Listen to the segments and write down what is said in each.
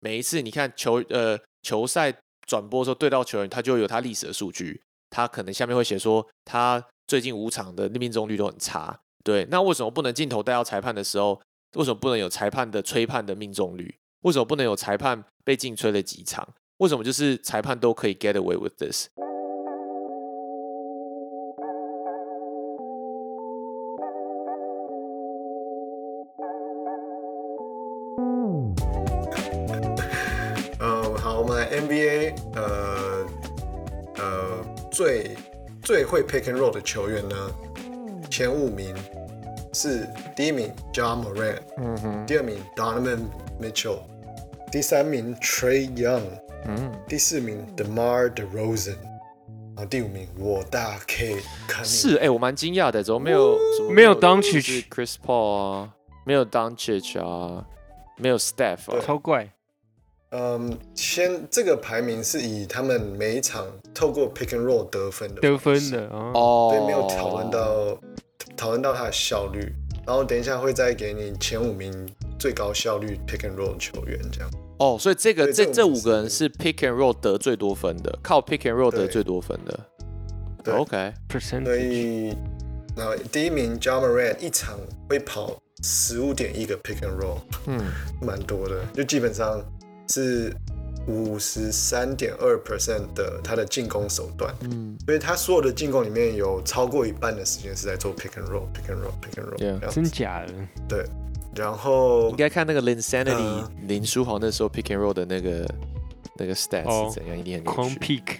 每一次你看球呃球赛转播的时候对到球员，他就有他历史的数据，他可能下面会写说他最近五场的命中率都很差。对，那为什么不能镜头带到裁判的时候，为什么不能有裁判的吹判的命中率？为什么不能有裁判被禁吹了几场？为什么就是裁判都可以 get away with this？最最会 pick and roll 的球员呢，前五名是第一名 John Moran，嗯哼，第二名 Donovan Mitchell，第三名 Trey Young，嗯，第四名 DeMar DeRozan，然后第五名我大 K 肯是哎、我蛮惊讶的，怎么没有什么没有就是 Doncic Chris Paul 啊，没有 Doncic 啊，没有 Steph 啊，超怪。嗯，先这个排名是以他们每一场透过 pick and roll 得分的得分的啊，哦，对，没有讨论到讨论到他的效率，然后等一下会再给你前五名最高效率 pick and roll 球员这样。哦，所以这个这这五个人是 pick and roll 得最多分的，靠 pick and roll 得最多分的。对。OK，所 percentage 以，然后第一名 John Moran 一场会跑十五点一个 pick and roll，嗯，蛮多的，就基本上是五十三点二 percent 的他的进攻手段。嗯，所以他所有的进攻里面有超过一半的时间是在做 pick and roll，pick and roll，pick and roll，Yeah 真假的？对。然后应该看那个 Linsanity 嗯林书豪那时候 pick and roll 的那个那个 stats 哦是怎样，一定很有狂。pick，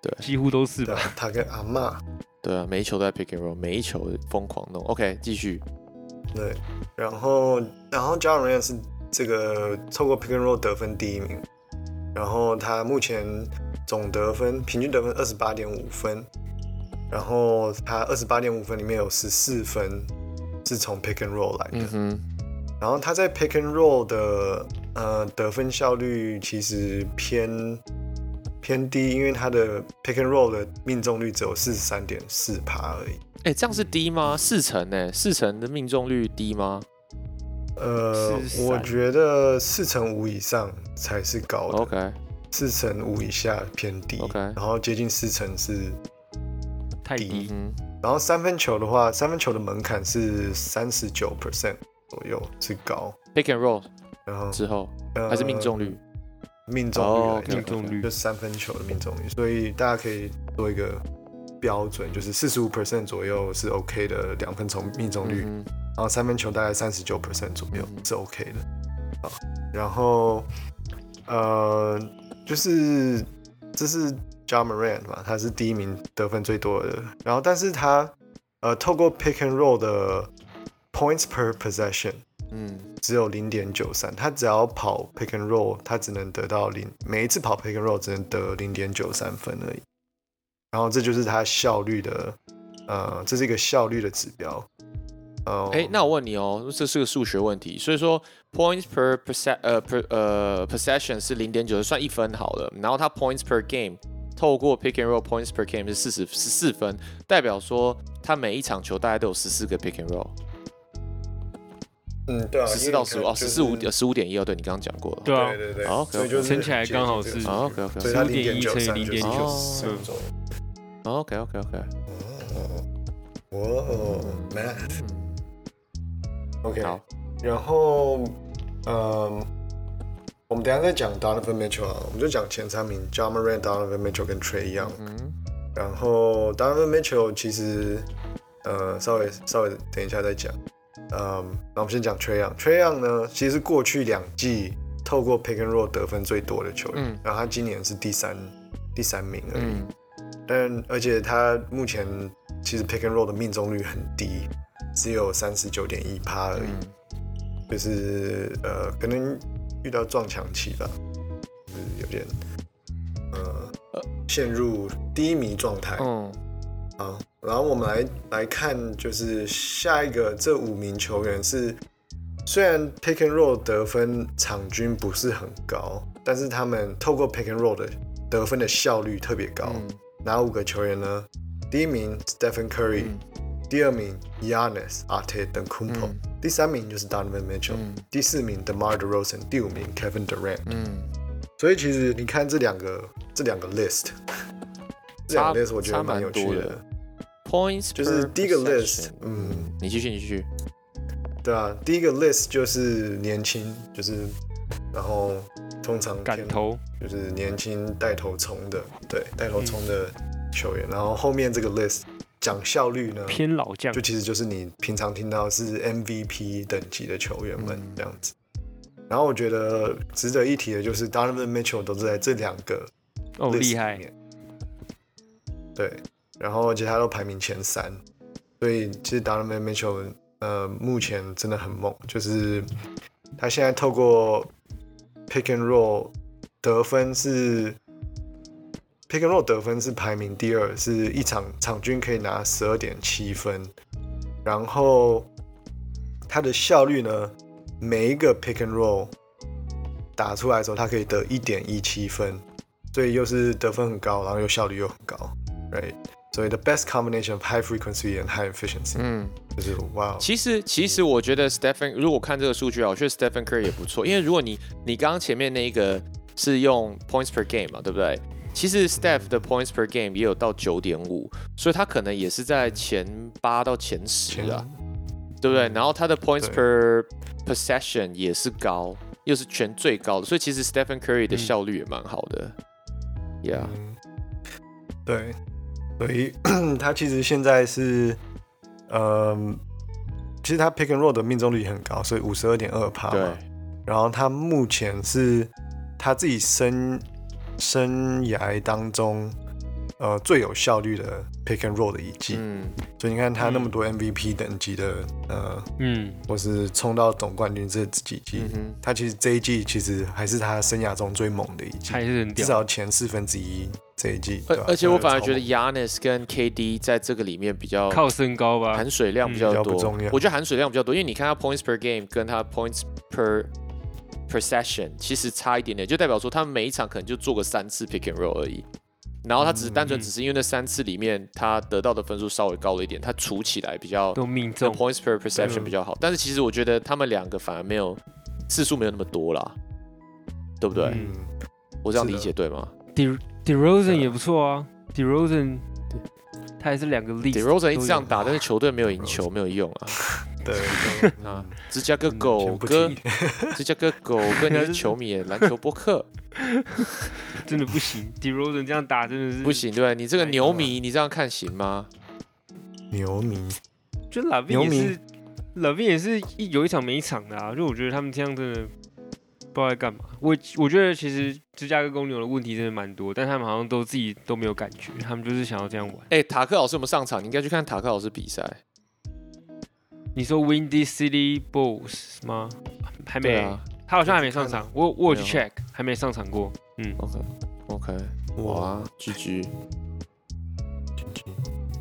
对几乎都是吧？他跟阿嬷对啊，每一球都在 pick and roll，每一球疯狂弄。OK，继续。对，然后然后 John Moran 是这个透过 pick and roll 得分第一名，然后他目前总得分平均得分二十八点五分，然后他二十八点五分里面有十四分是从 pick and roll 来的，嗯，然后他在 pick and roll 的呃得分效率其实偏偏低，因为他的 pick and roll 的命中率只有四十三点四趴而已。哎，这样是低吗？四成呢？四成的命中率低吗呃，我觉得四乘五以上才是高的？OK，四乘五以下偏低 OK 然后接近四成是，低。太低，嗯，然后三分球的话，三分球的门槛是三十九 percent 左右是高，pick and roll 然后之后呃还是命中率？命中率命中率就三分球的命中率，所以大家可以做一个标准，就是四十五 percent 左右是 OK 的两分球命中率，嗯然后三分球大概三十九 percent 左右嗯是 OK 的。好，然后呃，就是这是 John Moran 嘛，他是第一名得分最多的。然后，但是他呃透过 pick and roll 的 points per possession 嗯只有零点九三，他只要跑 pick and roll，他只能得到零，每一次跑 pick and roll 只能得零点九三分而已。然后这就是它效率的，呃，这是一个效率的指标。呃，哎，那我问你哦，这是个数学问题，所以说 points per percent 呃 per 呃 possession 是零点九，算一分好了，然后它 points per game 透过 pick and roll points per game 是四十十四分，代表说他每一场球大概都有十四个 pick and roll，嗯，对啊，十四到十五哦，十四五点，十五点一哦，对你刚刚讲过了。对啊对，对对，好所以就乘起来刚好是哦，OK，OK，所以它零15.1点九三乘以0.9就是嗯左右。OK OK OK，哦，哦，math。OK，好，然后，嗯，我们等下再讲 Donovan Mitchell 啊，我们就讲前三名 John Moran、Donovan Mitchell 跟 Trey Young。嗯然后 Donovan Mitchell 其实，呃，稍微稍微等一下再讲。嗯，那我们先讲 Trey Young。Trey Young 呢，其实是过去两季透过 pick and roll 得分最多的球员，嗯然后他今年是第三第三名而已。嗯但而且他目前其实 pick and roll 的命中率很低，只有三十九点一趴而已，嗯。就是呃，可能遇到撞墙期吧，就是有点呃陷入低迷状态。嗯好，然后我们来来看，就是下一个这五名球员是，虽然 pick and roll 得分场均不是很高，但是他们透过 pick and roll 的得分的效率特别高。嗯哪五个球员呢？第一名 Stephen Curry，、嗯第二名 Giannis、阿 t 等 Kumpo，、嗯第第三名就是 Donovan Mitchell，、嗯第四名 DeMar DeRozan，第五名 Kevin Durant。嗯，所以其实你看这两个这两个 list，这两个 list 我觉差得蛮有趣的。Points 就是第一个 list，嗯，你继续，你继续。对啊，第一个 list 就是年轻，就是然后通常偏敢投，就是年轻带头冲的，对，带头冲的球员。然后后面这个 list 讲效率呢，偏老将就，其实就是你平常听到是 MVP 等级的球员们嗯这样子。然后我觉得值得一提的就是 Donovan Mitchell 都是在这两个哦厉害对，然后而且他都排名前三，所以其实 Donovan Mitchell 呃目前真的很猛，就是他现在透过 pick and roll 得分是 pick and roll 得分是排名第二，是一场场均可以拿十二点七分，然后他的效率呢，每一个 pick and roll 打出来的时候，他可以得一点一七分，所以又是得分很高，然后又效率又很高，right？所以 the best combination of high frequency and high efficiency，、嗯，就是哇，其实其实我觉得 Stephen 如果看这个数据啊，我觉得 Stephen Curry 也不错，因为如果你你刚刚前面那一个是用 points per game 嘛，对不对？其实 Steph 的 points per game 也有到九点五，所以他可能也是在前八到前十前啊，对不对？然后他的 points per possession 也是高，又是全最高的，所以其实 Stephen Curry 的嗯效率也蛮好的。Yeah，嗯，对，所以 他其实现在是，呃，其实他 pick and roll 的命中率很高，所以五十二点二帕然后他目前是他自己生生涯当中，呃，最有效率的 pick and roll 的一季。嗯，所以你看他那么多 MVP 等级的，呃，嗯，或是冲到总冠军这几季，嗯，他其实这一季其实还是他生涯中最猛的一季，还是很屌，至少前四分之一这一季。而而且我反而觉得 Yanis 跟 KD 在这个里面比较靠身高吧。含，水量比嗯较多，我觉得含水量比较多，因为你看他 points per game 跟他 points per per session 其实差一点点，就代表说他们每一场可能就做个三次 pick and roll 而已。然后他只是单纯嗯。只是因为那三次里面他得到的分数稍微高了一点，他除起来比较都命这中，points per perception 嗯比较好。但是其实我觉得他们两个反而没有次数没有那么多啦，对不对？嗯。我这样理解对吗？De DeRozan 也不错啊，DeRozan 他还是两个例子 d e r o z a n 一直这样打，但是球队没有赢球，没有用啊。对，啊嗯，芝加哥嗯狗哥，芝加哥狗 哥，你是球迷，篮球博客 真的不行，DeRozan 这样打真的是不，行，对不对？你这个哎牛迷，你这样看行吗？牛迷，就拉宾也是，拉宾也是一有一场没一场的啊，就我觉得他们这样真的不知道在干嘛。我我觉得其实芝加哥公牛的问题真的蛮多，但他们好像都自己都没有感觉，他们就是想要这样玩。哎，塔克老师有没有上场？你应该去看塔克老师比赛。你说 Windy City Bulls 吗？还没，啊他好像还没上场。我我有去 check，还没上场过。嗯，，OK OK，哇，哇，G G。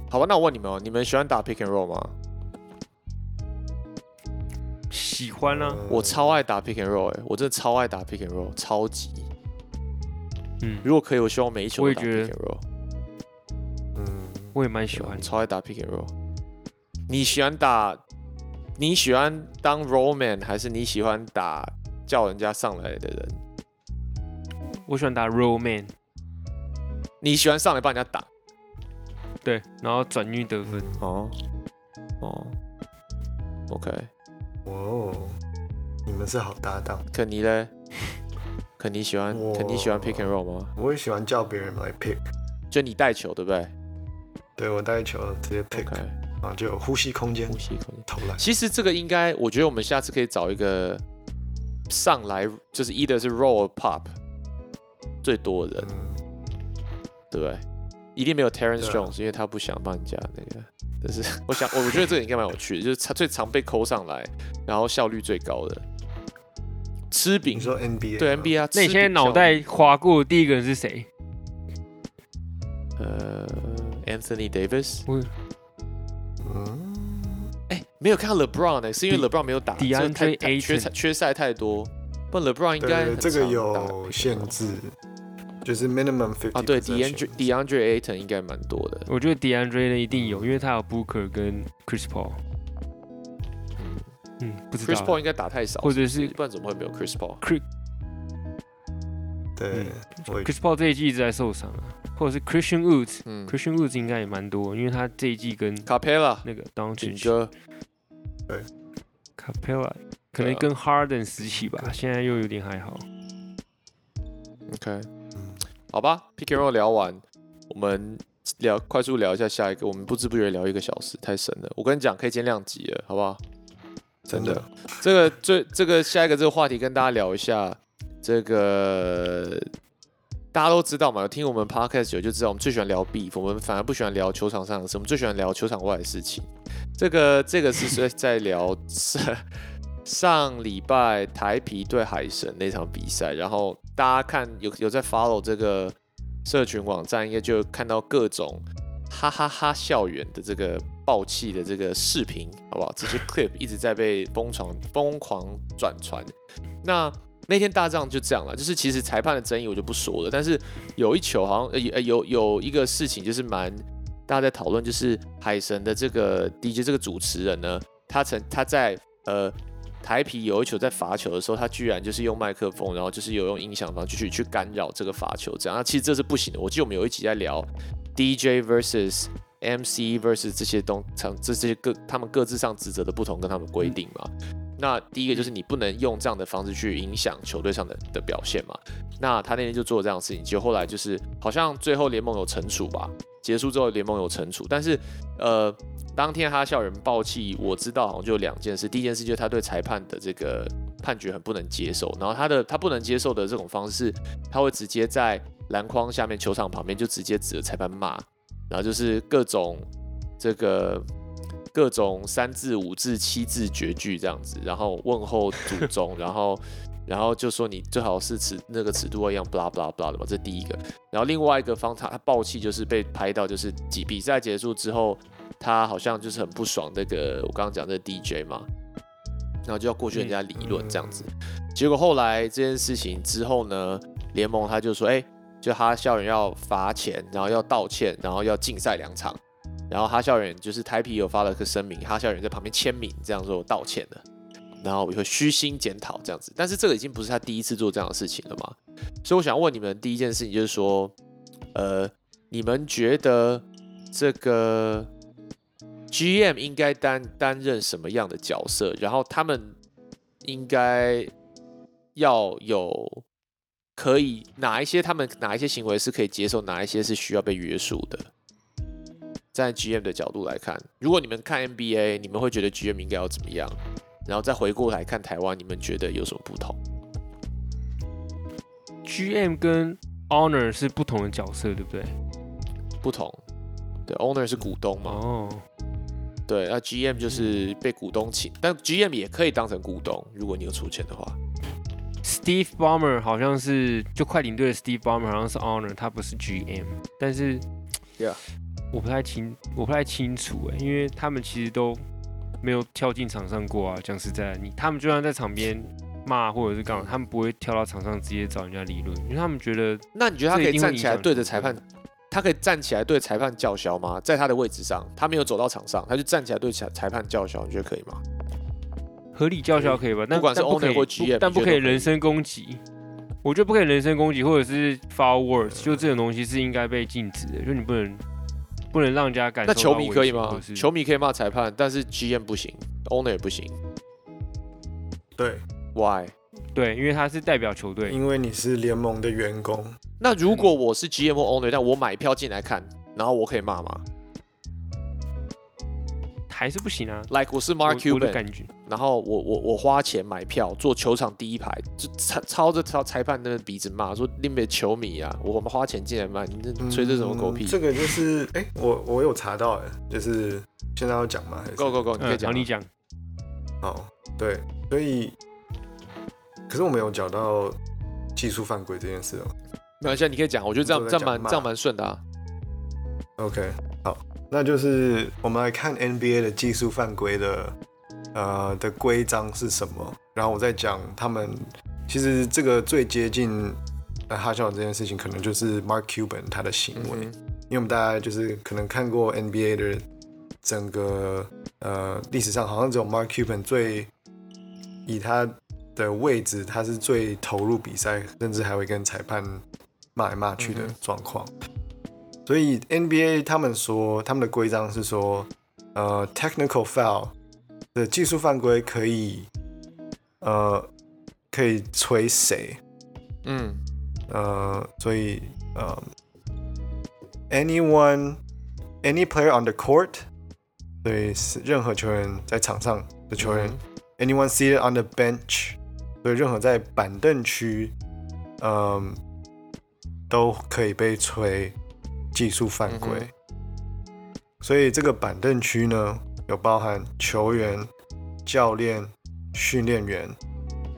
好吧，那我问你们哦，你们喜欢打 pick and roll 吗？喜欢啊，我超爱打 pick and roll，哎，我真的超爱打 pick and roll，超级。嗯，如果可以，我希望每一球都打我也觉 pick 得 and roll。嗯，我也蛮喜欢超爱打 pick and roll。你喜欢打？你喜欢当 roll man，还是你喜欢打叫人家上来的人？我喜欢打 Roll Man，你喜欢上来帮人家打？对，然后转运得分。哦哦，OK。哦，你们是好搭档，肯尼嘞？肯尼喜欢我肯尼喜欢 pick and roll 吗？我也喜欢叫别人来 pick，就你带球对不对对我带球直接 pick，？OK，就有呼吸空间呼，吸空间。投篮。其实这个应该，我觉得我们下次可以找一个上来就是 either 是 roll or pop 最多的人，嗯，对不对？一定没有 Terrence Jones，因为他不想帮你加那个。但是 我想，我我觉得这个应该蛮有趣的，就是他最常被抠上来，然后效率最高的。吃饼你，说 NBA 对 NBA 啊。那你现在脑袋划过的第一个人是谁？呃，Anthony Davis，我嗯，哎、没有看到 LeBron 呢、是因为 LeBron 没有打所以太太缺赛缺赛太多。不然 LeBron 应该这个有限制，就是 minimum fifty 啊。对，DeAndre DeAndre Ayton 应该蛮多的。我觉得 DeAndre 呢一定有，因为他有 Booker 跟 Chris Paul。嗯，不知道 Chris Paul 应该打太少，或者是不然怎么会没有 Chris Paul？对嗯，Chris Paul 这一季一直在受伤啊，或者是 Christian Woods，Christian 嗯。Woods 应该也蛮多，因为他这一季跟，Capella 那个 d o n 顶 c 哥，Capella 可能跟 Harden 时期吧，现在又有点还好。OK，好吧，Pick and Roll 聊完，我们聊快速聊一下下一个，我们不知不觉聊一个小时，太神了。我跟你讲，可以减两集了，好不好？真的，这个最这个下一个这个话题跟大家聊一下，这个大家都知道嘛，听我们 Podcast 久就知道，我们最喜欢聊 beef，我们反而不喜欢聊球场上的事，我们最喜欢聊球场外的事情。这个这个是在在聊上上礼拜台皮对海神那场比赛，然后大家看有有在 follow 这个社群网站，应该就看到各种哈哈哈校园的这个爆气的这个视频，好不好？这些 clip 一直在被疯传疯狂转传。那那天大仗就这样了，就是其实裁判的争议我就不说了，但是有一球好像呃有有有一个事情就是蛮大家在讨论，就是海神的这个 DJ 这个主持人呢，他曾他在呃台皮有一球在罚球的时候，他居然就是用麦克风，然后就是有用音响方式去去干扰这个罚球，这样。那其实这是不行的。我记得我们有一集在聊 DJ versus MC versus 这些东场这这些各他们各自上职责的不同跟他们规定嘛。那第一个就是你不能用这样的方式去影响球队上的的表现嘛。那他那天就做了这样的事情，结果后来就是好像最后联盟有惩处吧，结束之后联盟有惩处，但是呃，当天哈校人爆气，我知道好像就有两件事，第一件事就是他对裁判的这个判决很不能接受，然后他的他不能接受的这种方式，他会直接在篮筐下面球场旁边就直接指着裁判骂，然后就是各种这个。各种三字、五字、七字绝句这样子，然后问候祖宗，然后 然后就说你最好是尺那个尺度一样，blah blah blah 的嘛，这第一个。然后另外一个方他他爆气就是被拍到，就是比比赛结束之后，他好像就是很不爽那个我刚刚讲的 DJ 嘛，然后就要过去人家理论这样子。结果后来这件事情之后呢，联盟他就说，哎、就哈校人要罚钱，然后要道歉，然后要禁赛两场。然后哈校园就是台皮有发了个声明，哈校园在旁边签名，这样说道歉了，然后也会虚心检讨这样子。但是这个已经不是他第一次做这样的事情了嘛，所以我想问你们第一件事情就是说，呃，你们觉得这个 GM 应该担担任什么样的角色？然后他们应该要有可以哪一些他们哪一些行为是可以接受，哪一些是需要被约束的？在 GM 的角度来看，如果你们看 NBA，你们会觉得 GM 应该要怎么样？然后再回过来看台湾，你们觉得有什么不同？GM 跟 Honor 是不同的角色，对不对？不同，对，Owner 是股东嘛，哦，对，那 GM 就是被股东请，但 GM 也可以当成股东，如果你有出钱的话。Steve Ballmer 好像是就快艇队的 Steve Ballmer 好像是 Honor，他不是 GM，但是 Yeah 我不太清我不太清楚哎，因为他们其实都没有跳进场上过啊。讲实在的，你他们就算在场边骂或者是干嘛，他们不会跳到场上直接找人家理论，因为他们觉得那你觉得他可以站起来对着裁判，他可以站起来对裁判叫嚣吗？在他的位置上，他没有走到场上，他就站起来对裁裁判叫嚣，你觉得可以吗？合理叫嚣可以吧？但不管是但不可 owner 或但不可以人身攻击。我觉得不可以人身攻击，或者是 foul words，就这种东西是应该被禁止的，就你不能不能让人家感受那球迷可以吗？球迷可以骂裁判，但是 GM 不行，Owner 也不行。对，，Why？对，因为他是代表球队，因为你是联盟的员工，那如果我是 GM 或 Owner，但我买票进来看，然后我可以骂吗还是不行啊。？Like 我是 Mark 我的 Cuban，感觉，然后我我我花钱买票坐球场第一排，就操操着操裁判那个鼻子骂说你们球迷啊，我们花钱进来骂，你这吹这什么狗屁嗯这个就是，哎、我我有查到，哎，就是现在要讲吗？还是？Go Go Go，你可以嗯，讲你讲，好，对，所以，可是我们有讲到技术犯规这件事哦。没关系，你可以讲，我觉得这样这样蛮这样蛮顺的啊。OK，好，那就是我们来看 NBA 的技术犯规的呃的规章是什么，然后我再讲他们其实这个最接近呃哈笑这件事情，可能就是 Mark Cuban 他的行为，嗯因为我们大家就是可能看过 NBA 的整个呃历史上，好像只有 Mark Cuban 最以他的位置，他是最投入比赛，甚至还会跟裁判骂来骂去的状况。所以 NBA 他们说他们的规章是说，呃，technical foul 的技术犯规可以，呃，可以吹谁？嗯呃，所以呃，anyone any player on the court，所以是任何球员在场上的球员、a n y o n e seated on the bench，所以任何在板凳区，嗯、都可以被吹技术犯规。嗯所以这个板凳区呢，有包含球员、教练、训练员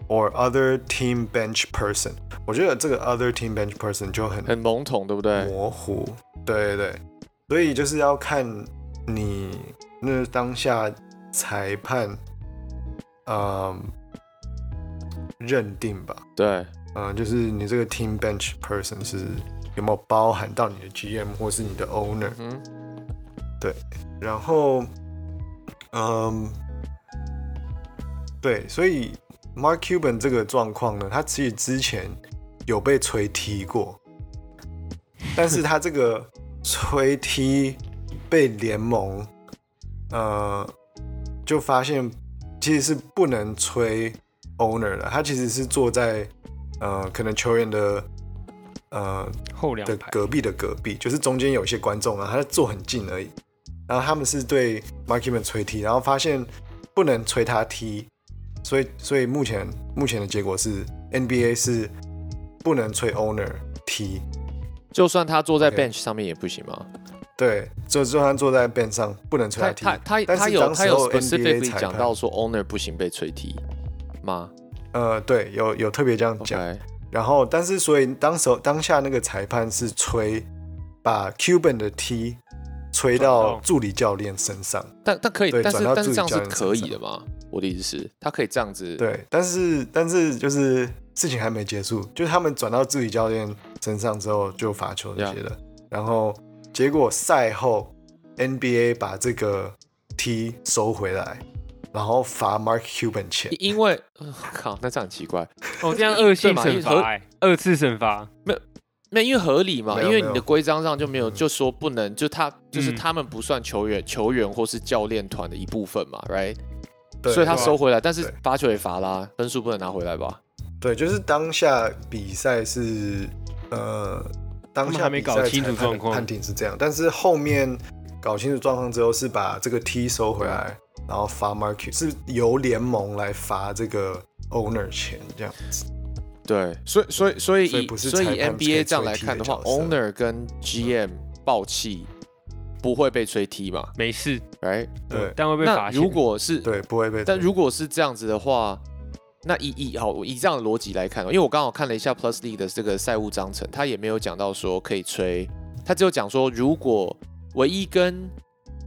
，or other team bench person。我觉得这个 other team bench person 就很很笼统，对不对？模糊，对对对，所以就是要看你那当下裁判，嗯，认定吧，对，嗯，就是你这个 team bench person 是有没有包含到你的 GM 或是你的 owner，嗯对然后，嗯，对，所以 Mark Cuban 这个状况呢，他其实之前有被吹踢过，但是他这个吹踢被联盟，呃，就发现其实是不能吹 owner 的，他其实是坐在呃可能球员的呃的后两的，隔壁的隔壁，就是中间有一些观众啊，他坐很近而已。然后他们是对 Mark Cuban 吹踢，然后发现不能吹他踢，所以所以目前目前的结果是 NBA 是不能吹 owner 踢，就算他坐在 bench 上面也不行吗？对，就就算坐在 bench 上不能吹他踢，他他有他有当时候 NBA specifically 讲到说 owner 不行被吹踢吗？呃对有有特别这样讲然后但是所以当时候当下那个裁判是吹把 Cuban 的踢吹到到助理教练身上。但但可以，对但是转到助理但是这样是教练可以的吗？我的意思是，他可以这样子，对，但是但是就是事情还没结束，就是他们转到助理教练身上之后就罚球这些的然后结果赛后 NBA 把这个 T 收回来，然后罚 Mark Cuban 钱。因为呃靠，那这样很奇怪，哦，这样恶性惩罚、欸，二次惩罚，那因为合理嘛，因为你的规章上就没有嗯。就说不能，就他就是嗯。他们不算球员球员或是教练团的一部分嘛，right？所以他收回来，但是对。罚球也罚啦，分数不能拿回来吧？对，就是当下比赛是呃，当下还没搞清楚状况。判定是这样，但是后面搞清楚状况之后是把这个 T 收回来，然后罚 Market 是由联盟来罚这个 owner 钱这样子。对，所以所以所以以所以 NBA 这样来看的话的，owner 跟 GM 爆气不会被吹踢嘛没事，，right？对但会被那罚钱。如果是对，不会被。但如果是这样子的话，那以以好以这样的逻辑来看，因为我刚好看了一下 Plus League 的这个赛务章程，他也没有讲到说可以吹，他只有讲说如果唯一跟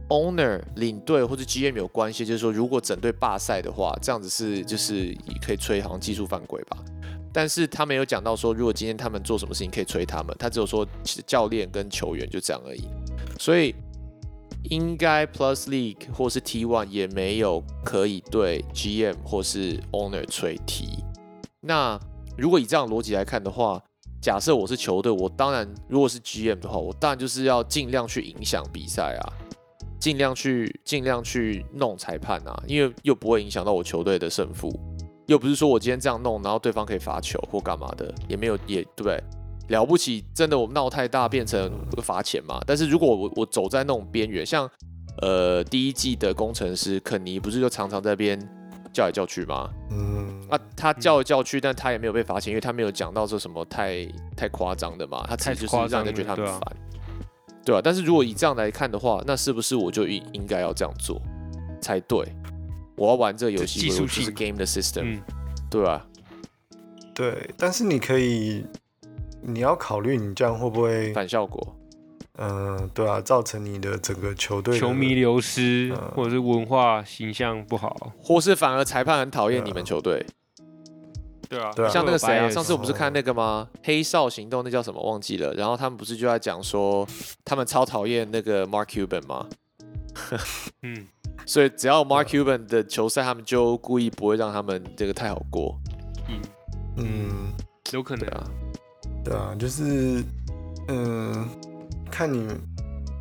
owner 领队或者 GM 有关系，就是说如果整队罢赛的话，这样子是就是可以吹好像技术犯规吧。但是他没有讲到说，如果今天他们做什么事情可以吹他们，他只有说教练跟球员就这样而已。所以应该 Plus League 或是 T One 也没有可以对 GM 或是 Owner 吹踢。那如果以这样逻辑来看的话，假设我是球队，我当然如果是 GM 的话，我当然就是要尽量去影响比赛啊，尽量去尽量去弄裁判啊，因为又不会影响到我球队的胜负，又不是说我今天这样弄，然后对方可以罚球或干嘛的，也没有也对？了不起，真的我闹太大变成罚钱嘛？但是如果我我走在那种边缘，像呃第一季的工程师肯尼不是就常常在边叫来叫去吗？嗯，啊，他叫来叫去，但他也没有被罚钱，因为他没有讲到说什么太太夸张的嘛，他自己就是让人家觉得他很烦，对啊。但是如果以这样来看的话，那是不是我就应应该要这样做才对？我要玩这个游戏，技术就是 game 的 system，、嗯，对吧、对，但是你可以，你要考虑你这样会不会，反效果。嗯、对啊，造成你的整个球队球迷流失呃或者是文化形象不好，或是反而裁判很讨厌你们球队，对啊。对啊。像那个谁啊，上次我不是看那个吗？黑哨行动那叫什么忘记了？然后他们不是就在讲说他们超讨厌那个 Mark Cuban 吗？嗯，所以只要 Mark Cuban 的球赛，他们就故意不会让他们这个太好过。嗯，嗯，有可能。啊，对啊，就是嗯，看你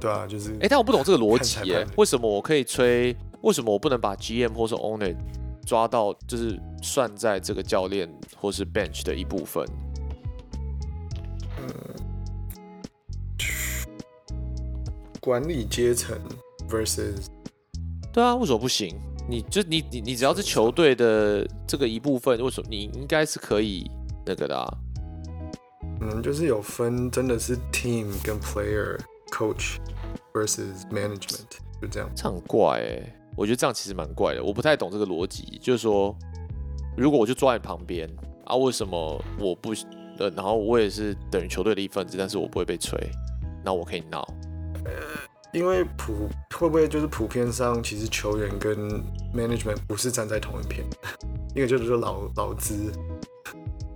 对啊，就是哎、但我不懂这个逻辑耶判，为什么我可以吹？为什么我不能把 GM 或是 Owner 抓到，就是算在这个教练或是 Bench 的一部分？管理阶层 versus 对啊，为什么不行？你就你你你只要是球队的这个一部分，为什么你应该是可以那个的啊？嗯，就是有分，真的是 team 跟 player coach versus management，就这样。这样很怪哎、我觉得这样其实蛮怪的，我不太懂这个逻辑。就是说，如果我就坐在旁边啊，为什么我不呃，然后我也是等于球队的一份子，但是我不会被吹，那我可以闹。呃因为普会不会就是普遍上，其实球员跟 management 不是站在同一边，一个就是说劳劳资，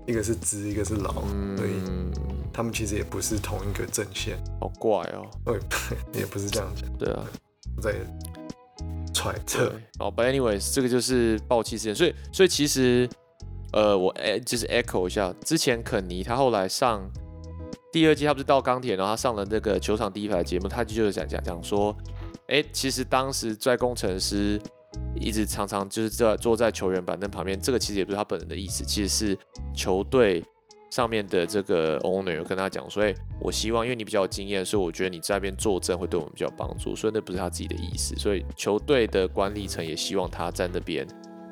一个是资，一个是劳，所以嗯，他们其实也不是同一个阵线，好怪哦。对，也不是这样讲，对啊，我在揣测。。好，But anyways，这个就是爆气事件，所以所以其实呃，我哎就是 echo 一下，之前肯尼他后来上第二季，他不是到钢铁，然后他上了那个球场第一排的节目，他就讲讲讲说，哎、其实当时在工程师一直常常就是在坐在球员板凳旁边，这个其实也不是他本人的意思，其实是球队上面的这个 owner 有跟他讲所以、我希望因为你比较有经验，所以我觉得你在那边坐镇会对我们比较有帮助，所以那不是他自己的意思，所以球队的管理层也希望他在那边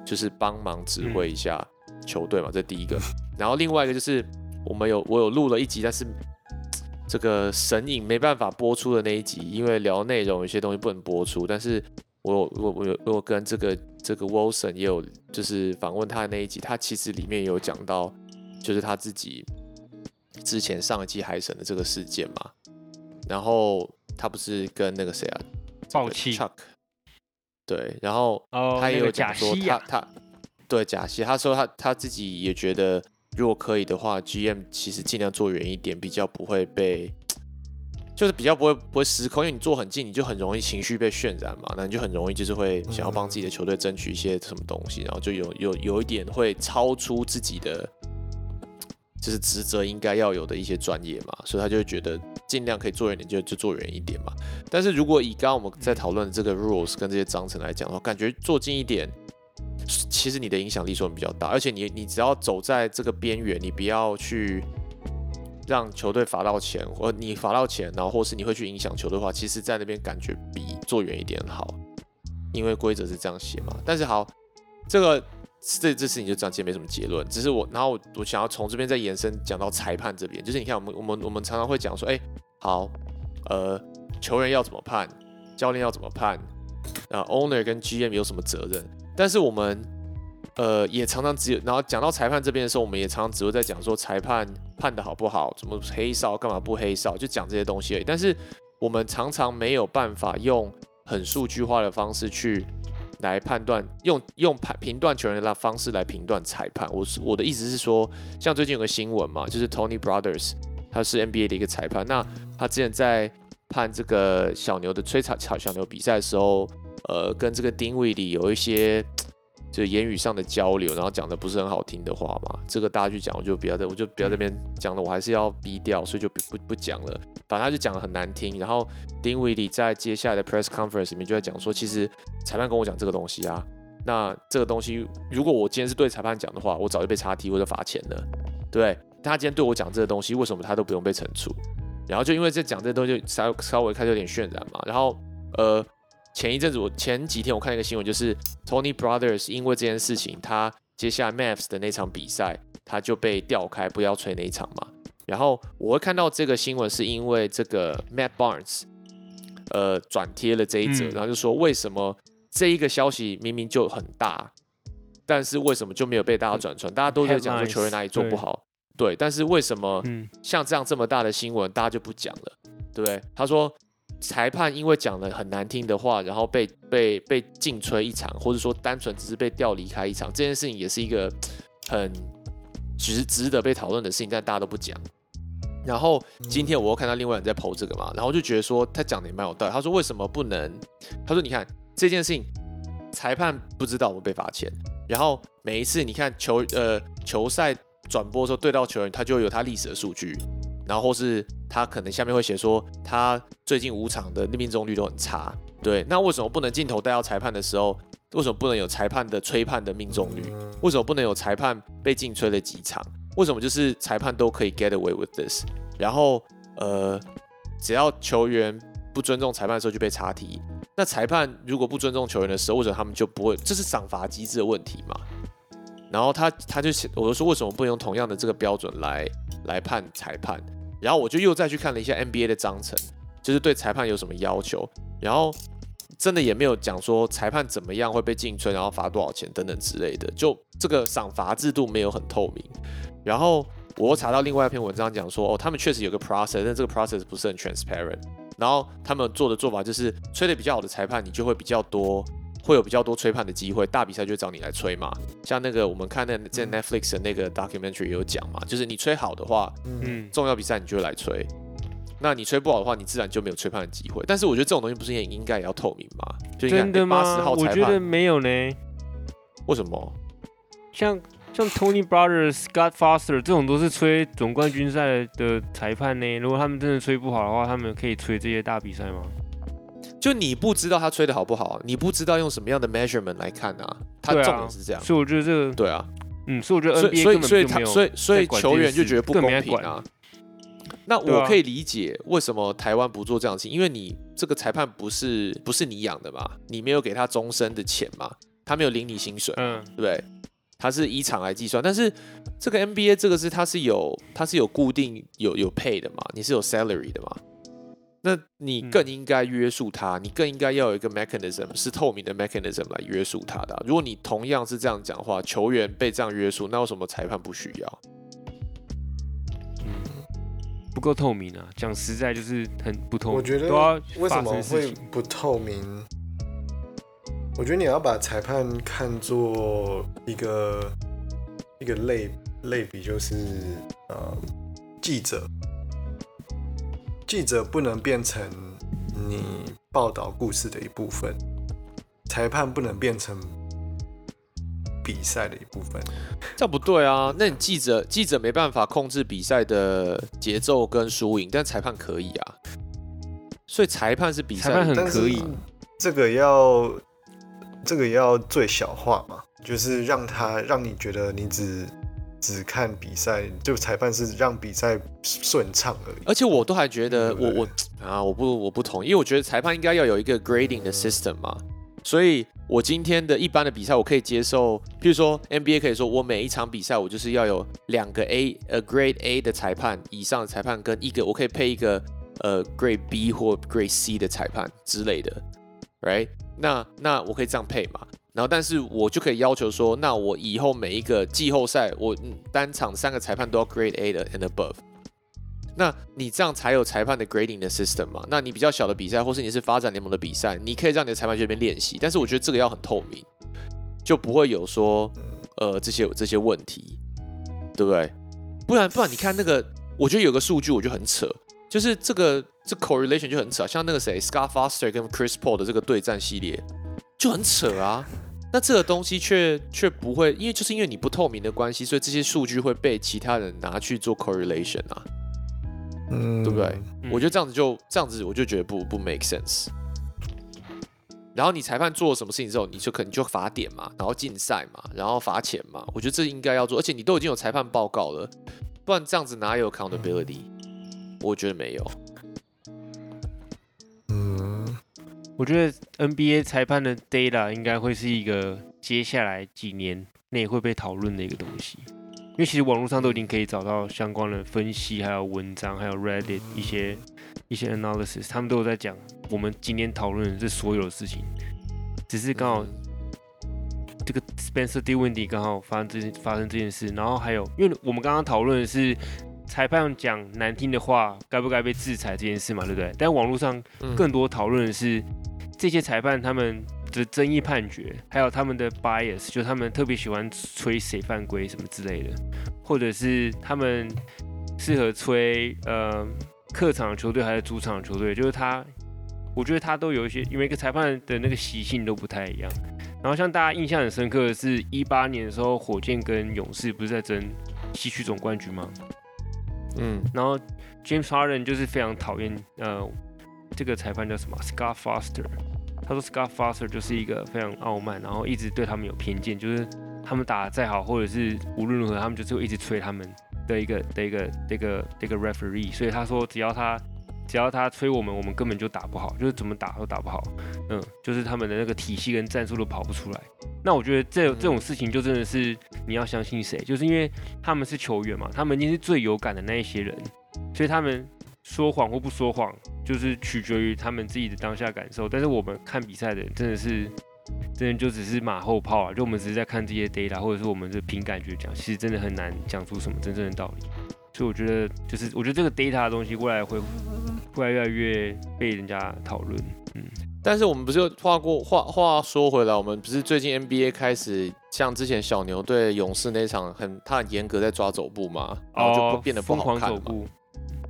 就是帮忙指挥一下球队嘛，这第一个。然后另外一个就是我们有我有录了一集，但是这个神影没办法播出的那一集，因为聊内容有些东西不能播出，但是我有我我有我有跟这个这个 Wilson 也有就是访问他的那一集，他其实里面有讲到就是他自己之前上一季海神的这个事件嘛，然后他不是跟那个谁啊，暴气。Chuck 对，然后哦，他也有讲说他他对贾西，他说他他自己也觉得，如果可以的话，GM 其实尽量坐远一点，比较不会被，就是比较不会不会失控，因为你坐很近，你就很容易情绪被渲染嘛，那你就很容易就是会想要帮自己的球队争取一些什么东西，然后就有有有一点会超出自己的。就是职责应该要有的一些专业嘛，所以他就会觉得尽量可以坐远点就就坐远一点嘛。但是如果以刚刚我们在讨论的这个 rules 跟这些章程来讲的话，感觉坐近一点，其实你的影响力说比较大，而且你你只要走在这个边缘，你不要去让球队罚到钱，或你罚到钱，然后或是你会去影响球队的话，其实在那边感觉比坐远一点好，因为规则是这样写嘛。但是好，这个这这事情就这样，其实没什么结论，只是我然后我我想要从这边再延伸讲到裁判这边，就是你看我们我们我们常常会讲说，哎、好，呃，球员要怎么判，教练要怎么判，啊，owner 跟 GM 有什么责任？但是我们呃也常常只有，然后讲到裁判这边的时候，我们也常常只会在讲说裁判判的好不好，怎么黑哨，干嘛不黑哨，就讲这些东西而已。但是我们常常没有办法用很数据化的方式去来判断，用用判评断球员的方式来评断裁判。我是我的意思是说，像最近有个新闻嘛，就是 Tony Brothers，他是 NBA 的一个裁判，那他之前在判这个小牛的吹草小小牛比赛的时候，呃，跟这个丁威里有一些就言语上的交流，然后讲的不是很好听的话嘛，这个大家去讲，我就不要在，我就不要这边讲了，我还是要逼掉，所以就不不不讲了。反正他就讲的很难听，然后丁威里在接下来的 press conference 里面就在讲说，其实裁判跟我讲这个东西啊，那这个东西如果我今天是对裁判讲的话，我早就被叉 T 或者罚钱了，对？他今天对我讲这个东西，为什么他都不用被惩处？然后就因为在讲这东西，稍稍微开始有点渲染嘛。然后呃，前一阵子我前几天我看一个新闻，就是 Tony Brothers 因为这件事情，他接下来 Mavs 的那场比赛，他就被调开，不要吹那一场嘛。然后我会看到这个新闻，是因为这个 Matt Barnes 呃转贴了这一则，嗯然后就说为什么这一个消息明明就很大，但是为什么就没有被大家转传？大家都在讲说球员哪里做不好，对，但是为什么嗯，像这样这么大的新闻，大家就不讲了，对不对？他说裁判因为讲了很难听的话，然后被被被禁吹一场，或者说单纯只是被调离开一场，这件事情也是一个 很值值得被讨论的事情，但大家都不讲。然后今天我又看到另外人在剖这个嘛，然后就觉得说他讲的也蛮有道理。他说为什么不能？他说你看这件事情裁判不知道我被罚钱，然后每一次你看球呃球赛转播的时候对到球员，他就有他历史的数据，然后或是他可能下面会写说他最近五场的命中率都很差，对，那为什么不能镜头带到裁判的时候，为什么不能有裁判的吹判的命中率？为什么不能有裁判被禁吹了几场？为什么就是裁判都可以 get away with this？然后呃，只要球员不尊重裁判的时候就被查题。那裁判如果不尊重球员的时候，为什么他们就不会？这是赏罚机制的问题嘛？然后他他就我就说为什么不能用同样的这个标准来来判裁判？然后我就又再去看了一下 NBA 的章程，就是对裁判有什么要求，然后真的也没有讲说裁判怎么样会被禁吹，然后罚多少钱等等之类的，就这个赏罚制度没有很透明。然后我查到另外一篇文章讲说，哦，他们确实有个 process，但这个 process 不是很 transparent。然后他们做的做法就是吹的比较好的裁判，你就会比较多，会有比较多吹判的机会，大比赛就找你来吹嘛。像那个我们看那在 Netflix 的那个 documentary 有讲嘛，就是你吹好的话，嗯，重要比赛你就会来吹。那你吹不好的话，你自然就没有吹判的机会。但是我觉得这种东西不是也应该也要透明吗？真的吗？我觉得没有呢。为什么？像。像 Tony Brothers、Scott Foster 这种都是吹总冠军赛的裁判呢。如果他们真的吹不好的话，他们可以吹这些大比赛吗？就你不知道他吹的好不好，你不知道用什么样的 measurement 来看啊？他重点是这样。所以我觉得这个对啊，嗯，所以我觉得 NBA 所以所以他所以所以球员就觉得不公平啊。那我可以理解为什么台湾不做这样的事情，因为你这个裁判不是不是你养的嘛，你没有给他终身的钱嘛，他没有领你薪水，嗯，对不对？他是以场来计算，但是这个 NBA 这个是它是有它是有固定有有 pay 的嘛？你是有 salary 的嘛？那你更应该约束他，你更应该要有一个 mechanism 是透明的 mechanism 来约束他的。如果你同样是这样讲话，球员被这样约束，那为什么裁判不需要？嗯，不够透明啊！讲实在就是很不透明。我觉得为什么会不透明？我觉得你要把裁判看作一个一个类类比，就是呃记者，记者不能变成你报道故事的一部分，裁判不能变成比赛的一部分，这不对啊！那你记者记者没办法控制比赛的节奏跟输赢，但裁判可以啊，所以裁判是比赛，裁判很可以，这个要。这个要最小化嘛，就是让他让你觉得你只只看比赛，就裁判是让比赛顺畅而已。而且我都还觉得，我我啊，我不我不同意，因为我觉得裁判应该要有一个 grading 的 system 嘛。所以我今天的一般的比赛，我可以接受，譬如说 NBA 可以说，我每一场比赛我就是要有两个 A 呃 grade A 的裁判以上的裁判，跟一个我可以配一个呃 grade B 或 grade C 的裁判之类的，right？那那我可以这样配嘛？然后，但是我就可以要求说，那我以后每一个季后赛，我单场三个裁判都要 Grade A 的 and above。那你这样才有裁判的 grading 的 system 嘛？那你比较小的比赛，或是你是发展联盟的比赛，你可以让你的裁判去那边练习。但是我觉得这个要很透明，就不会有说呃这些这些问题，对不对？不然不然，你看那个，我觉得有个数据我觉得很扯。就是这个这 correlation 就很扯，像那个谁 Scott Foster 跟 Chris Paul 的这个对战系列就很扯啊。那这个东西却却不会，因为就是因为你不透明的关系，所以这些数据会被其他人拿去做 correlation 啊，嗯，对不对？我觉得这样子就这样子，我就觉得不不 make sense。然后你裁判做了什么事情之后，你就可能就罚点嘛，然后禁赛嘛，然后罚钱嘛。我觉得这应该要做，而且你都已经有裁判报告了，不然这样子哪有 accountability？我觉得没有。嗯，我觉得 NBA 裁判的 data 应该会是一个接下来几年内会被讨论的一个东西，因为其实网络上都已经可以找到相关的分析，还有文章，还有 Reddit 一些一些 analysis，他们都有在讲我们今天讨论的这所有的事情，只是刚好这个 Spencer D. Wendy 刚好发生这件发生这件事，然后还有因为我们刚刚讨论的是。裁判讲难听的话，该不该被制裁这件事嘛，对不对？但网络上更多讨论的是这些裁判他们的争议判决，还有他们的 bias，就他们特别喜欢吹谁犯规什么之类的，或者是他们适合吹呃客场球队还是主场球队，就是他，我觉得他都有一些，因为一个裁判的那个习性都不太一样。然后像大家印象很深刻的是，一八年的时候，火箭跟勇士不是在争西区总冠军吗？嗯，然后 James Harden 就是非常讨厌呃这个裁判叫什么？Scott Foster，他说 Scott Foster 就是一个非常傲慢，然后一直对他们有偏见，就是他们打得再好，或者是无论如何他们就是会一直吹他们的一个的一个这个这个 referee，所以他说只要他只要他催我们，我们根本就打不好，就是怎么打都打不好，嗯，就是他们的那个体系跟战术都跑不出来。那我觉得这这种事情就真的是你要相信谁，就是因为他们是球员嘛，他们一定是最有感的那一些人，所以他们说谎或不说谎，就是取决于他们自己的当下感受。但是我们看比赛的人真的是，真的就只是马后炮啊，就我们只是在看这些 data，或者是我们是凭感觉讲，其实真的很难讲出什么真正的道理。所以我觉得，就是我觉得这个 data 的东西未来会会越来越被人家讨论，嗯。但是我们不是话过话话说回来，我们不是最近 NBA 开始像之前小牛对勇士那场很他很严格在抓走步嘛，然后就不变得不好看嘛。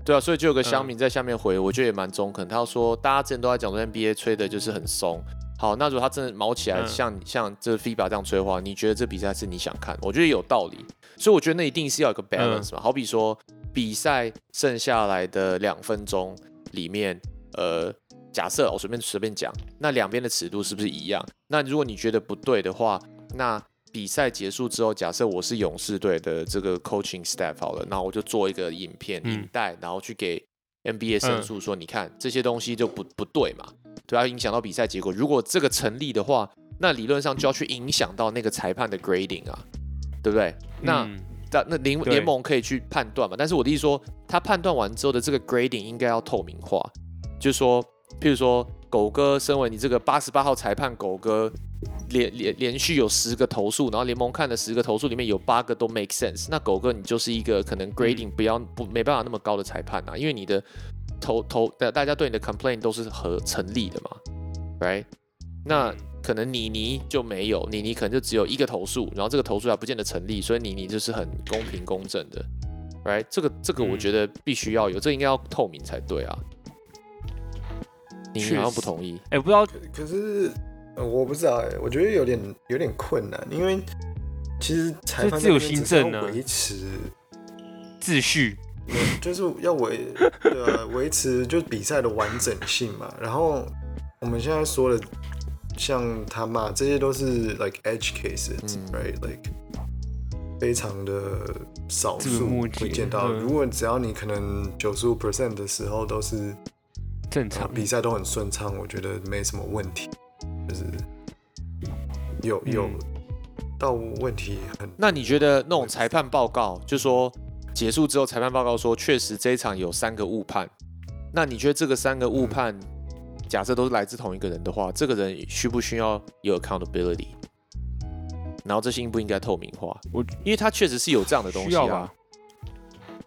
对啊，所以就有个乡民在下面回，我觉得也蛮中肯。他说大家之前都在讲说 NBA 吹的就是很松，好，那如果他真的毛起来，像像这 FIBA 这样吹的话，你觉得这比赛是你想看？我觉得有道理。所以我觉得那一定是要有个 balance 嘛。好比说比赛剩下来的两分钟里面，呃。假设我随便随便讲，那两边的尺度是不是一样？那如果你觉得不对的话，那比赛结束之后，假设我是勇士队的这个 coaching staff 好了，那我就做一个影片影带，然后去给 NBA 申诉说，你看这些东西就不不对嘛，对要影响到比赛结果。如果这个成立的话，那理论上就要去影响到那个裁判的 grading 啊，对不对？那那那联联盟可以去判断嘛？但是我的意思说，他判断完之后的这个 grading 应该要透明化，就是说。譬如说，狗哥身为你这个八十八号裁判，狗哥连连连续有十个投诉，然后联盟看的十个投诉里面有八个都 make sense，那狗哥你就是一个可能 grading 不要不没办法那么高的裁判啊，因为你的投投的大家对你的 complaint 都是合成立的嘛，right？那可能妮妮就没有，妮妮可能就只有一个投诉，然后这个投诉还不见得成立，所以妮妮就是很公平公正的，right？这个这个我觉得必须要有，这应该要透明才对啊。你好像不同意，哎，不知道，可是我不知道，哎，我觉得有点有点困难，因为其实裁判自由新政呢，维持秩序，就是要维呃维持就是比赛的完整性嘛。然后我们现在说的，像他骂这些都是 like edge cases，right？like 非常的少数会见到。如果只要你可能九十五 percent 的时候都是。正常比赛都很顺畅，我觉得没什么问题。就是有有到问题很。那你觉得那种裁判报告，就说结束之后，裁判报告说确实这一场有三个误判。那你觉得这个三个误判，假设都是来自同一个人的话，这个人需不需要有 accountability？然后这些应不应该透明化？我因为他确实是有这样的东西啊。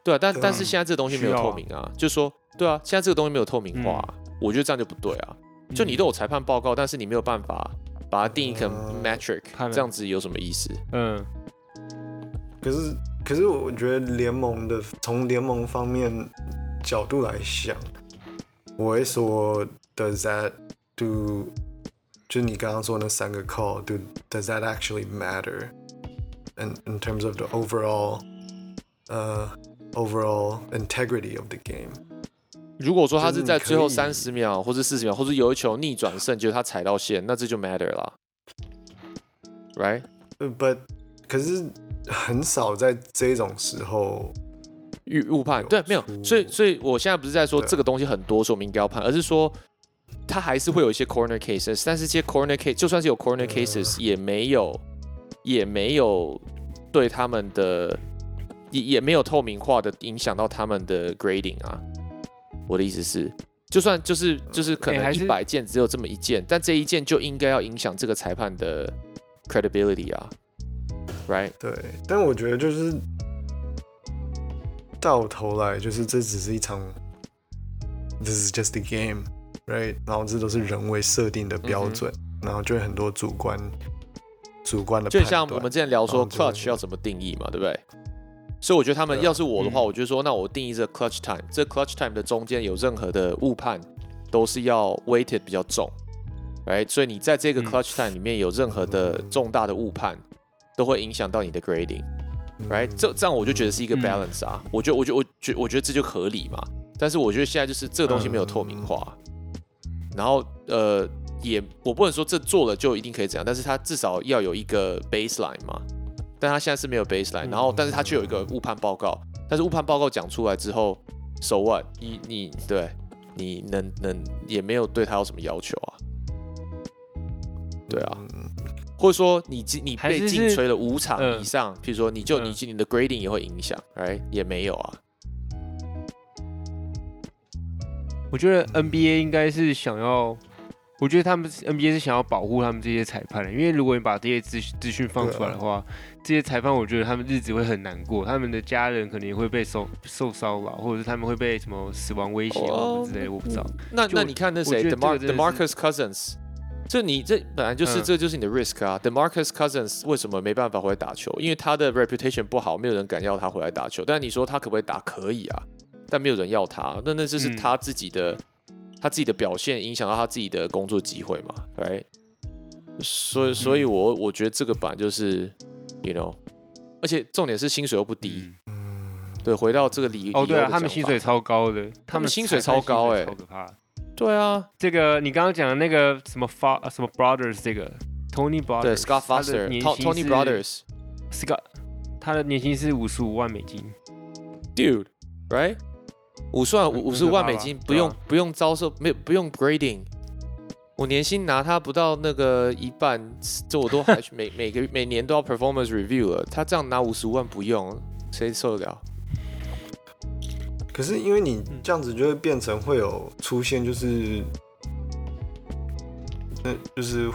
对啊，但但是现在这东西没有透明啊，就说。对啊，现在这个东西没有透明化，我觉得这样就不对啊。就你都有裁判报告，但是你没有办法把它定义成 metric，这样子有什么意思？嗯。可是，可是我觉得联盟的从联盟方面角度来想，我会说，Does that do？就你刚刚说那三个 call，do does that actually matter and in terms of the overall，uh，overall integrity of the game？如果说他是在最后三十秒或者四十秒，或者有一球逆转胜，就是他踩到线，那这就 matter 了，right？呃，but 可是很少在这种时候预误判，对，没有，所以所以我现在不是在说这个东西很多，所以我们应该要判，而是说他还是会有一些 corner cases，但是这些 corner case 就算是有 corner cases，也没有也没有对他们的也也没有透明化的影响到他们的 grading 啊。我的意思是，就算就是就是可能一百件只有这么一件，但这一件就应该要影响这个裁判的 credibility 啊，right？对，但我觉得就是到头来就是这只是一场，this is just a game，right？然后这都是人为设定的标准，然后就会很多主观主观的，就像我们之前聊说 clutch 要怎么定义嘛，对不对？所以我觉得他们要是我的话，我就说，那我定义这 clutch time，这 clutch time 的中间有任何的误判，都是要 weighted 比较重，，right？所以你在这个嗯 clutch time 里面有任何的重大的误判，都会影响到你的 grading，right？这这样我就觉得是一个嗯 balance 啊，我觉得我觉得我觉我觉得这就合理嘛。但是我觉得现在就是这个东西没有透明化，然后呃也我不能说这做了就一定可以怎样，但是他至少要有一个 baseline 嘛。但他现在是没有 baseline，然后但是他却有一个误判报告，但是误判报告讲出来之后，so what？你你对你能能也没有对他有什么要求啊？对啊，嗯或者说你进你被还是是禁吹了五场嗯以上，譬如说你就嗯你你的 grading 也会影响，哎，也没有啊。我觉得 NBA 应该是想要，我觉得他们 NBA 是想要保护他们这些裁判的，因为如果你把这些资资讯放出来的话，这些裁判我觉得他们日子会很难过，他们的家人可能也会被受受骚扰，或者是他们会被什么死亡威胁之类，我不知道。那那你看那谁我觉得这，Demar 个真的 Demarcus Cousins，这你这本来就是、嗯这就是你的 risk 啊。Demarcus Cousins 为什么没办法回来打球？因为他的 reputation 不好，没有人敢要他回来打球。但你说他可不可以打？可以啊，但没有人要他，那那就是嗯他自己的、他自己的表现影响到他自己的工作机会嘛，right？所以所以嗯我我觉得这个版就是，you know，而且重点是薪水又不低。嗯对，回到这个理哦，对啊，他们薪水超高的，他们薪水超高欸超可怕。对啊，这个你刚刚讲的那个什么发什么 Brothers 这个 Tony Brothers，对 Scott 他的 Foster、年 Tony 薪 Tony 是 Brothers。Scott 他的年薪是五十五万美金，dude，right？五十万很五五十五万美金，不用、啊不用遭受，没有不用 grading。我年薪拿他不到那个一半，这我都还 每每个每年都要 performance review 了。他这样拿五十万不用，谁受得了？可是因为你嗯这样子就会变成会有出现，就是，那就是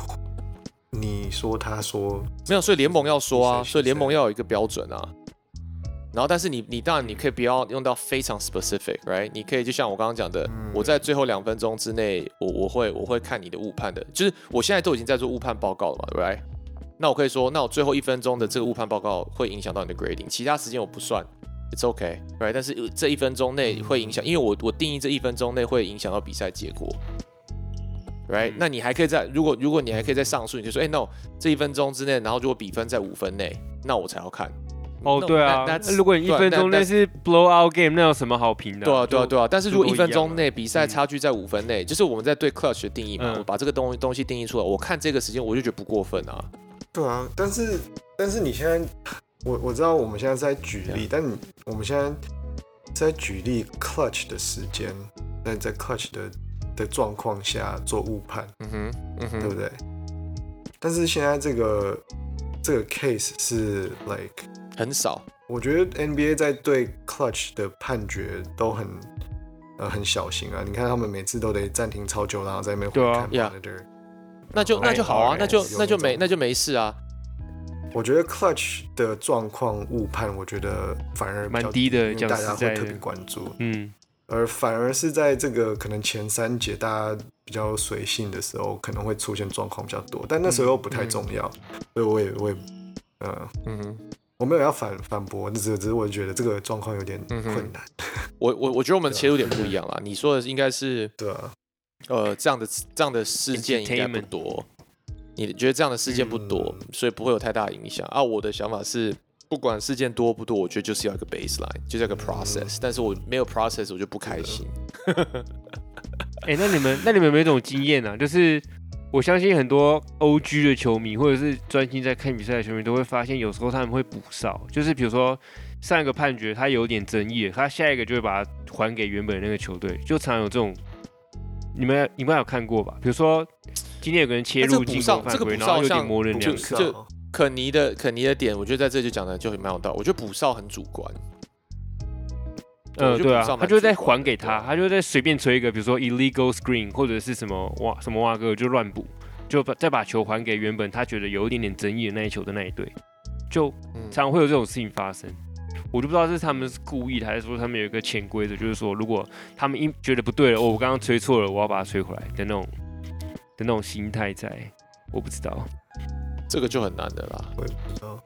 你说他说没有，所以联盟要说啊，所以联盟要有一个标准啊。然后，但是你你当然你可以不要用到非常 specific，right？你可以就像我刚刚讲的，嗯我在最后两分钟之内，我我会我会看你的误判的，就是我现在都已经在做误判报告了嘛，right？那我可以说，那我最后一分钟的这个误判报告会影响到你的 grading，其他时间我不算，it's okay，right？但是呃这一分钟内会影响，因为我我定义这一分钟内会影响到比赛结果。Right，、嗯那你还可以在如果如果你还可以在上诉，你就说，哎、n o 这一分钟之内，然后如果比分在五分内，那我才要看。哦，对啊那如果你一分钟内对是 blowout game，那有什么好评的？对啊，对啊，对啊。但是如果一分钟内内，比赛差距在五分内，就是我们在对 clutch 的定义嘛，嗯我把这个东东西定义出来，我看这个时间我就觉得不过分啊。对啊，但是但是你现在，我我知道我们现在在举例，但你我们现在在举例 clutch 的时间，那在 clutch 的的状况下做误判，嗯哼，嗯哼，对不对？但是现在这个这个 case 是 like，很少。我觉得 NBA 在对 clutch 的判决都很呃很小心啊。你看他们每次都得暂停超久，然后在那边对啊回看 Yeah monitor。那就那就好啊，哎那就那就没那就没事啊。我觉得 clutch 的状况误判，我觉得反而比较蛮低的大家会特别关注。嗯，而反而是在这个可能前三节大家比较随性的时候，可能会出现状况比较多，但那时候又不太重要，所以我也我也呃嗯哼，我没有要反反驳，只是只是我觉得这个状况有点嗯困难，我我我觉得我们切入点不一样啦。你说的应该是对啊，呃这样的这样的事件应该不多，你觉得这样的事件不多，嗯所以不会有太大影响啊。我的想法是，不管事件多不多，我觉得就是要一个 baseline，就是要一个 process，、但是我没有 process，我就不开心。哎、那你们那你们有没有一种经验啊？就是我相信很多 OG 的球迷，或者是专心在看比赛的球迷，都会发现有时候他们会补哨，就是比如说上一个判决他有点争议，他下一个就会把它还给原本那个球队，就常有这种。你们你们有看过吧？比如说今天有个人切入进攻范围，个补哨然后有点模棱两可。就肯尼的肯尼的点，我觉得在这就讲的就蛮有道理。我觉得补哨很主观。我嗯，对啊他就会再还给他，他就会再随便吹一个，比如说 illegal screen 或者是什么哇什么哇哥就乱补，就把再把球还给原本他觉得有一点点争议的那一球的那一队，就嗯。常常会有这种事情发生。我就不知道是他们是故意的，还是说他们有一个潜规则，就是说如果他们一觉得不对了，哦，我刚刚吹错了，我要把它吹回来的那种的那种心态在，我不知道。这个就很难的啦，我也不知道，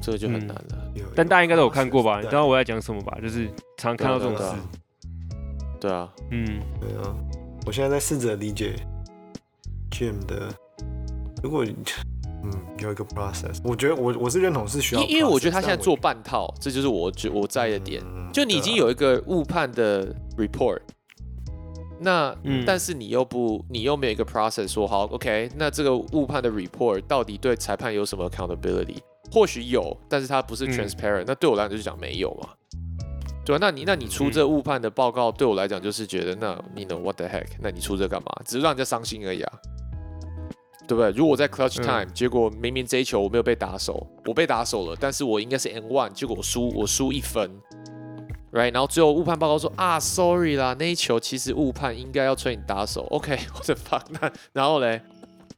这个就很嗯难了。有但大家应该都有看过吧？你知道我我在讲什么吧？就是常看到这种对啊事。对啊，嗯，对啊，我现在在试着理解 gym 的，如果嗯有一个 process，我觉得我我是认同是需要因因为我觉得他现在做半套，这就是我觉我在意的点。嗯就你已经有一个误判的 report，那、嗯但是你又不，你又没有一个 process 说好，OK，那这个误判的 report 到底对裁判有什么 accountability？或许有，但是它不是嗯 transparent，、那对我来讲就是讲没有嘛。对啊，那你那你出嗯这误判的报告，对我来讲就是觉得，那你 know what the heck？那你出这干嘛？只是让人家伤心而已啊，对不对？如果我在 clutch 嗯 time，、结果明明这一球我没有被打手，我被打手了，但是我应该是 n one，结果我输我输一分，right？然后最后误判报告说啊，sorry 啦，那一球其实误判，应该要吹你打手，OK，我的 fuck，那然后嘞，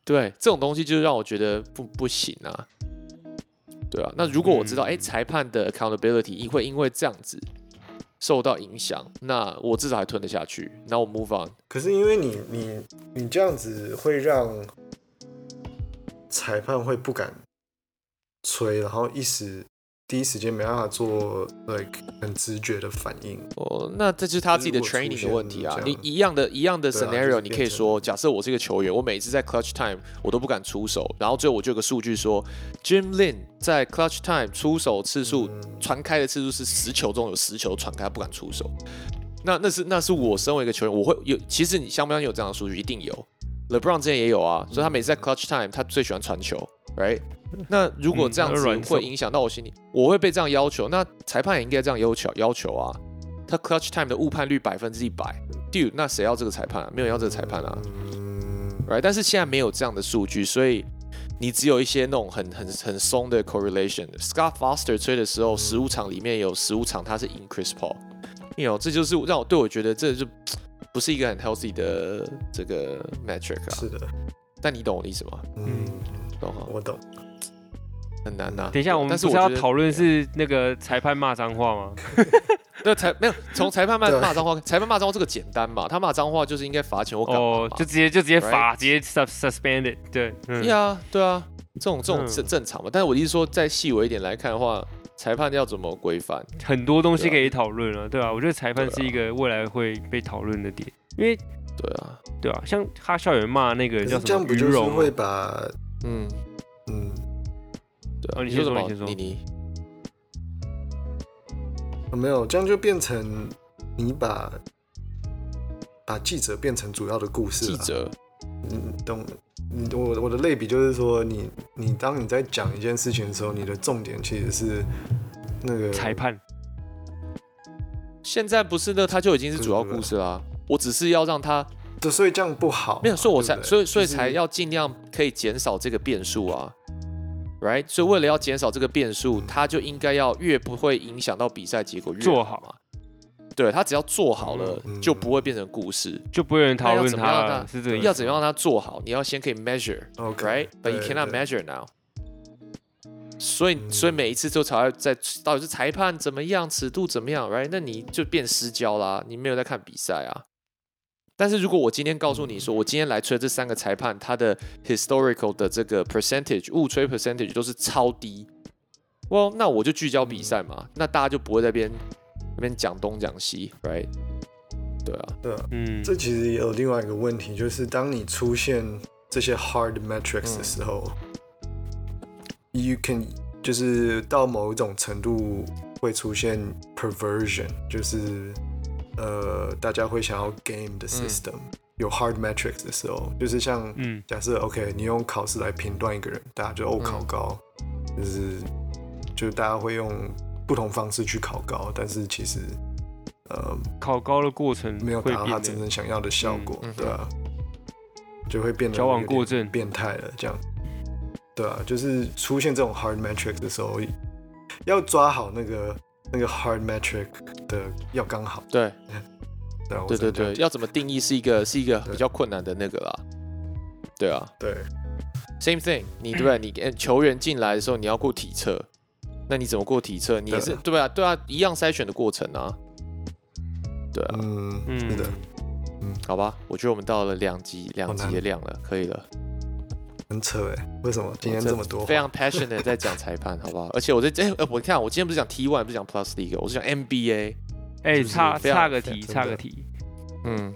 对，这种东西就是让我觉得不不行啊。对啊，那如果我知道，哎、裁判的 accountability 会因为这样子受到影响，那我至少还吞得下去。那我 move on。可是因为你你你这样子会让裁判会不敢吹，然后一时第一时间没办法做 like 很直觉的反应。哦，那这就是他自己的 training 的问题啊你一样的一样的 scenario，、是你可以说，假设我是一个球员，我每次在 clutch time 我都不敢出手，然后最后我就有个数据说，Jim Lin 在 clutch time 出手次数、嗯传开的次数是十球中有十球传开，他不敢出手。那那是那是我身为一个球员，我会有，其实你相不相信有这样的数据？一定有。LeBron 之前也有啊，所以他每次在 clutch time 他最喜欢传球，right？那如果嗯这样子会影响到我心里，我会被这样要求，那裁判也应该这样要求要求啊。他 clutch time 的误判率百分之一百，dude，那谁要这个裁判啊？没有要这个裁判啊嗯，，right？但是现在没有这样的数据，所以你只有一些那种很很很松的 correlation。Scott Foster 吹的时候，十五场里面有十五场他是赢 Chris Paul，you know，这就是让我对我觉得这就不是一个很 healthy 的这个 metric 啊。是的，但你懂我的意思吗？嗯，懂哈？我懂。很难呐、等一下，我们但是不是要讨论是那个裁判骂脏话吗？那裁没有从裁判骂对骂脏话，裁判骂脏话这个简单嘛？他骂脏话就是应该罚钱或干嘛哦，嘛就直接就直接 Right 罚，直接 sus suspended。对，嗯，呀啊，对啊，这种这种嗯是正常嘛。但是我的意思说，再细微一点来看的话，裁判要怎么规范？很多东西对啊可以讨论了，对啊，我觉得裁判对啊是一个未来会被讨论的点，因为对啊，对啊，像哈校园骂那个可叫什么是这样不就是鱼荣会把嗯，嗯对啊。哦你先说什么说你先说妮妮？没有这样就变成你把把记者变成主要的故事了。记者，你懂？你我我的类比就是说你，你当你在讲一件事情的时候，你的重点其实是那个裁判，现在不是那，他就已经是主要故事啦。我只是要让他对，所以这样不好嘛。没有，所以我才对不对所以所以才要尽量可以减少这个变数啊，right？所以为了要减少这个变数，他就应该要越不会影响到比赛结果越做好嘛。对他只要做好了，嗯就不会变成故事。就不会有人讨论怎么样让了，他是这个要怎么样让他做好？你要先可以 measure，right？But、OK，you cannot measure now。所以，嗯所以每一次都才会在到底是裁判怎么样，尺度怎么样，right？那你就变失焦啦，你没有在看比赛啊。但是如果我今天告诉你说，我今天来吹这三个裁判，他的 historical 的这个 percentage 误吹 percentage 都是超低，well，那我就聚焦比赛嘛，那大家就不会在边那边讲东讲西，right？对啊，对啊，嗯，这其实也有另外一个问题，就是当你出现这些 hard metrics 嗯。的时候、y o u can 就是到某一种程度会出现 perversion，就是呃大家会想要 game 的 system，、有 hard metrics 的时候，就是像嗯。假设 OK，你用考试来评断一个人，大家就哦嗯考高，就是就是大家会用不同方式去考高，但是其实呃考高的过程没有达到他真正想要的效果，对啊，就会变得矫枉过正。变态了，这样，对啊，就是出现这种 hard metrics 的时候，要抓好那个那个 hard metric 的要刚好，对。对对对要怎么定义是一个是一个比较困难的那个啦。对啊。对，，same thing，你对不对？你呃球员进来的时候你要过体测，那你怎么过体测？你也是对。啊对啊，一样筛选的过程啊。对啊，嗯，嗯。是的，嗯。好吧，我觉得我们到了两集两集好难的量了，可以了。很扯哎，为什么今天这么多？非常 passionate 在讲裁判，好不好？而且我在哎、呃我看我今天不是讲 T one，不是讲 Plus League，我是讲 NBA。哎，就是差差个题，差个题，嗯，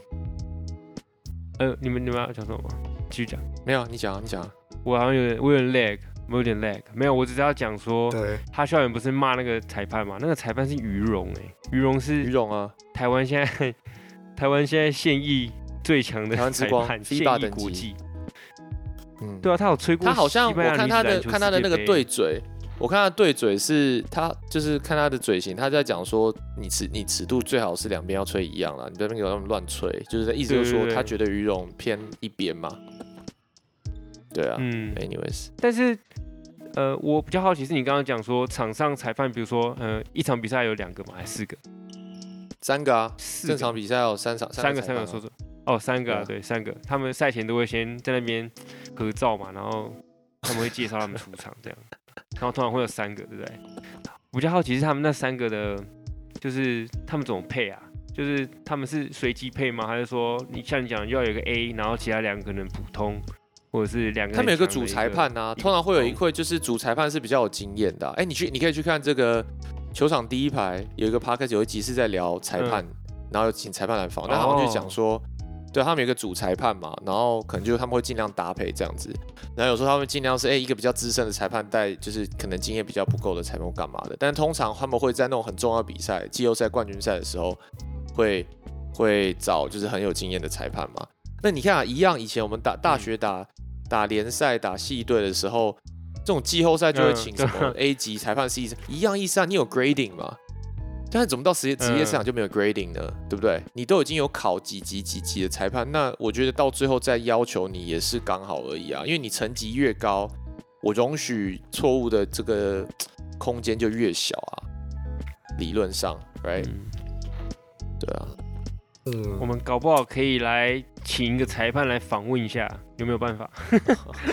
呃，你们你们要讲什么吗？继续讲。没有，你讲，你讲。我好像有点，我有点 lag，我有点 lag。没有，我只是要讲说，对，他校园不是骂那个裁判嘛？那个裁判是于荣哎，于荣是于荣啊，台湾现在 台湾现在现役最强的台湾之光裁判，现役等级国际。嗯，对啊，他有吹过他好像我看他的看他的那个对嘴，我看他的对嘴是他就是看他的嘴型，他在讲说你尺你尺度最好是两边要吹一样啦，你不要给我那么乱吹，就是意思就是说他觉得鱼绒偏一边嘛。对啊、嗯，a n y w a y s 但是呃，我比较好奇是你刚刚讲说场上裁判，比如说呃一场比赛有两个嘛，还是四个？三个啊，四个。正常比赛有三场三个三个说说哦三个啊，对对三个，他们赛前都会先在那边合照嘛，然后他们会介绍他们出场这样，然后通常会有三个，对不对？我比较好奇是他们那三个的，就是他们怎么配啊？就是他们是随机配吗？还是说你像你讲的要有一个 A，然后其他两个可能普通，或者是两个他们有个主裁判啊，通常会有一哦会就是主裁判是比较有经验的啊、哎、你去你可以去看这个球场第一排有一个 p a r k 有一集是在聊裁判，嗯然后有请裁判来访，那他们就讲说，对他们有一个主裁判嘛，然后可能就是他们会尽量搭配这样子，然后有时候他们尽量是哎、一个比较资深的裁判带，就是可能经验比较不够的裁判干嘛的，但通常他们会在那种很重要的比赛，季后赛、冠军赛的时候会会找就是很有经验的裁判嘛。那你看啊，一样以前我们打大学打、打联赛、打系队的时候，这种季后赛就会请嗯什么 A 级裁判、C 级，一样意思啊。你有 grading 嘛？但是怎么到职业职业市场就没有 grading 呢？对不对？你都已经有考几级几级的裁判，那我觉得到最后再要求你也是刚好而已啊。因为你成绩越高，我容许错误的这个空间就越小啊。理论上，right？、嗯对啊，嗯，我们搞不好可以来请一个裁判来访问一下，有没有办法？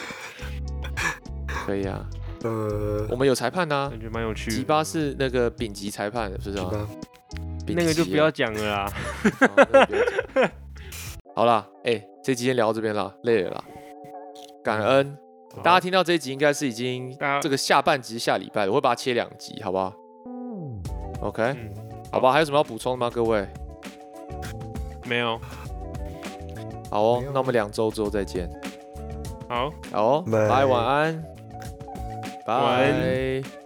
可以啊。呃，我们有裁判啊，感觉蛮有趣的。吉巴是那个丙级裁判，是不是吗？好吧，丙那个就不要讲了啦。好啦，哎、这集先聊到这边啦，累了啦。感恩大家听到这一集，应该是已经这个下半集下礼拜的，我会把它切两集，好不好？OK，嗯，好吧，还有什么要补充的吗？各位？没有，好哦，那我们两周之后再见。好。好哦，拜拜，晚安，晚安拜。